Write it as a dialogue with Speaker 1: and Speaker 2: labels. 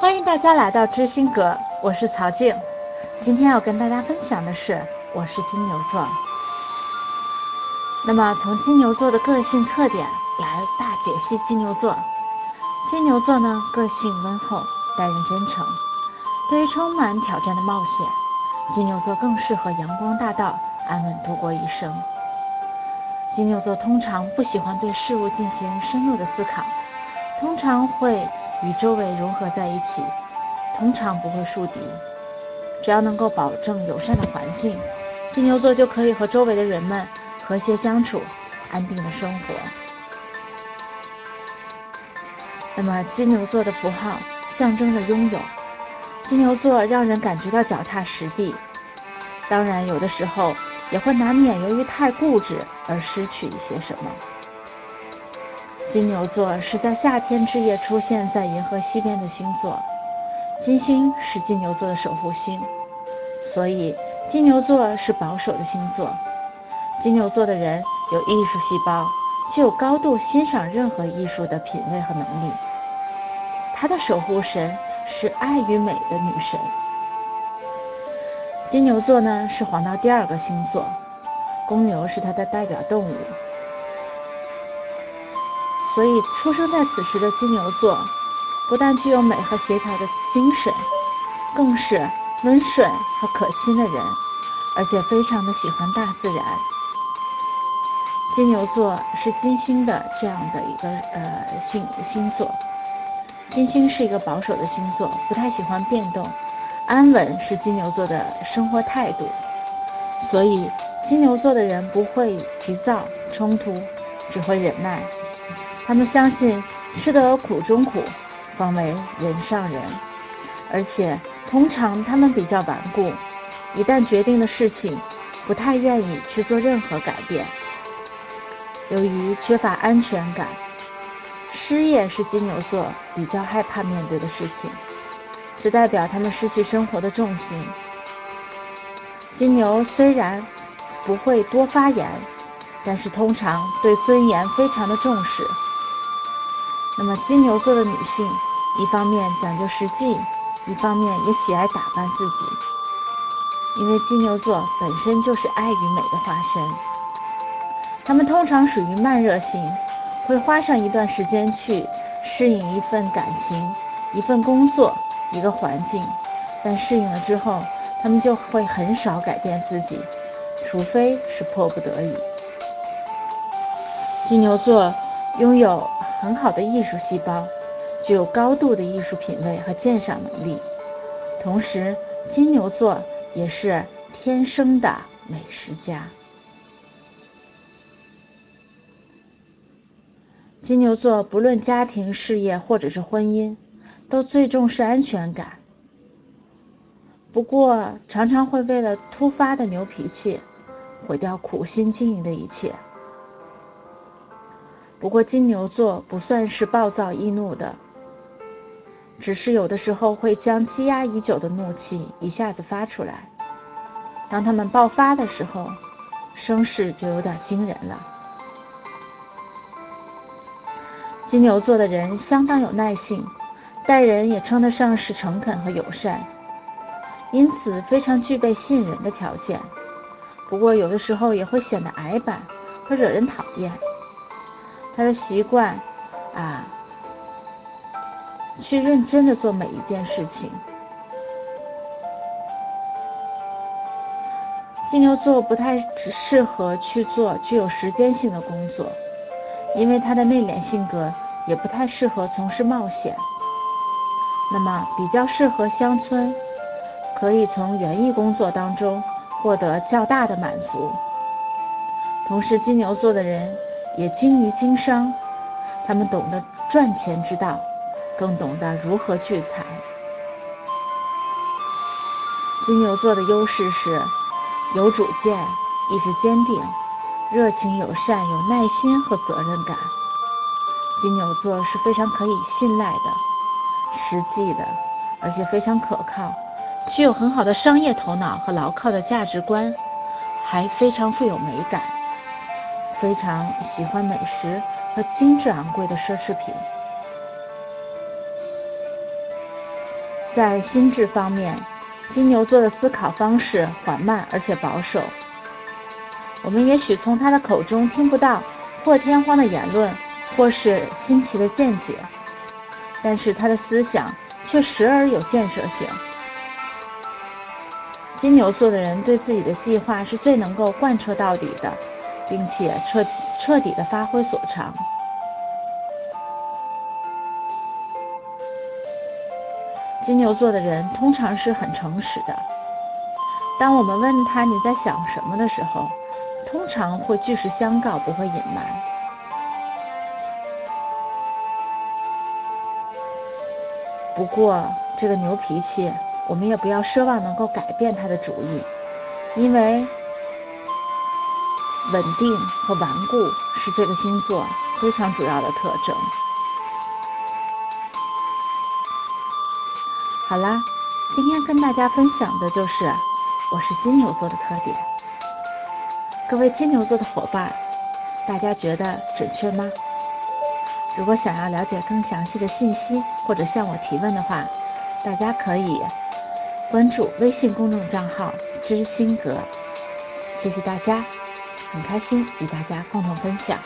Speaker 1: 欢迎大家来到知心阁，我是曹静。今天要跟大家分享的是，我是金牛座。那么从金牛座的个性特点来大解析金牛座。金牛座呢，个性温厚，待人真诚。对于充满挑战的冒险，金牛座更适合阳光大道，安稳度过一生。金牛座通常不喜欢对事物进行深入的思考，通常会与周围融合在一起，通常不会树敌。只要能够保证友善的环境，金牛座就可以和周围的人们和谐相处，安定的生活。那么金牛座的符号象征着拥有，金牛座让人感觉到脚踏实地，当然有的时候。也会难免由于太固执而失去一些什么。金牛座是在夏天之夜出现在银河西边的星座，金星是金牛座的守护星，所以金牛座是保守的星座。金牛座的人有艺术细胞，具有高度欣赏任何艺术的品味和能力。他的守护神是爱与美的女神。金牛座呢是黄道第二个星座，公牛是它的代表动物，所以出生在此时的金牛座，不但具有美和协调的精神，更是温顺和可亲的人，而且非常的喜欢大自然。金牛座是金星的这样的一个呃星星座，金星是一个保守的星座，不太喜欢变动。安稳是金牛座的生活态度，所以金牛座的人不会急躁冲突，只会忍耐。他们相信吃得苦中苦，方为人上人。而且通常他们比较顽固，一旦决定的事情，不太愿意去做任何改变。由于缺乏安全感，失业是金牛座比较害怕面对的事情。这代表他们失去生活的重心。金牛虽然不会多发言，但是通常对尊严非常的重视。那么金牛座的女性，一方面讲究实际，一方面也喜爱打扮自己。因为金牛座本身就是爱与美的化身，他们通常属于慢热型，会花上一段时间去适应一份感情、一份工作。一个环境，但适应了之后，他们就会很少改变自己，除非是迫不得已。金牛座拥有很好的艺术细胞，具有高度的艺术品味和鉴赏能力，同时金牛座也是天生的美食家。金牛座不论家庭、事业或者是婚姻。都最重视安全感，不过常常会为了突发的牛脾气，毁掉苦心经营的一切。不过金牛座不算是暴躁易怒的，只是有的时候会将积压已久的怒气一下子发出来。当他们爆发的时候，声势就有点惊人了。金牛座的人相当有耐性。待人也称得上是诚恳和友善，因此非常具备信任的条件。不过有的时候也会显得矮板和惹人讨厌。他的习惯啊，去认真的做每一件事情。金牛座不太适合去做具有时间性的工作，因为他的内敛性格也不太适合从事冒险。那么比较适合乡村，可以从园艺工作当中获得较大的满足。同时，金牛座的人也精于经商，他们懂得赚钱之道，更懂得如何聚财。金牛座的优势是有主见、意志坚定、热情友善、有耐心和责任感。金牛座是非常可以信赖的。实际的，而且非常可靠，具有很好的商业头脑和牢靠的价值观，还非常富有美感，非常喜欢美食和精致昂贵的奢侈品。在心智方面，金牛座的思考方式缓慢而且保守。我们也许从他的口中听不到破天荒的言论或是新奇的见解，但是他的思想却时而有建设性。金牛座的人对自己的计划是最能够贯彻到底的，并且彻彻底的发挥所长。金牛座的人通常是很诚实的。当我们问他你在想什么的时候，通常会据实相告，不会隐瞒。不过这个牛脾气，我们也不要奢望能够改变他的主意，因为稳定和顽固是这个星座非常主要的特征。好啦，今天跟大家分享的就是我是金牛座的特点。各位金牛座的伙伴，大家觉得准确吗？如果想要了解更详细的信息或者向我提问的话，大家可以关注微信公众账号“知心阁”。谢谢大家，很开心与大家共同分享。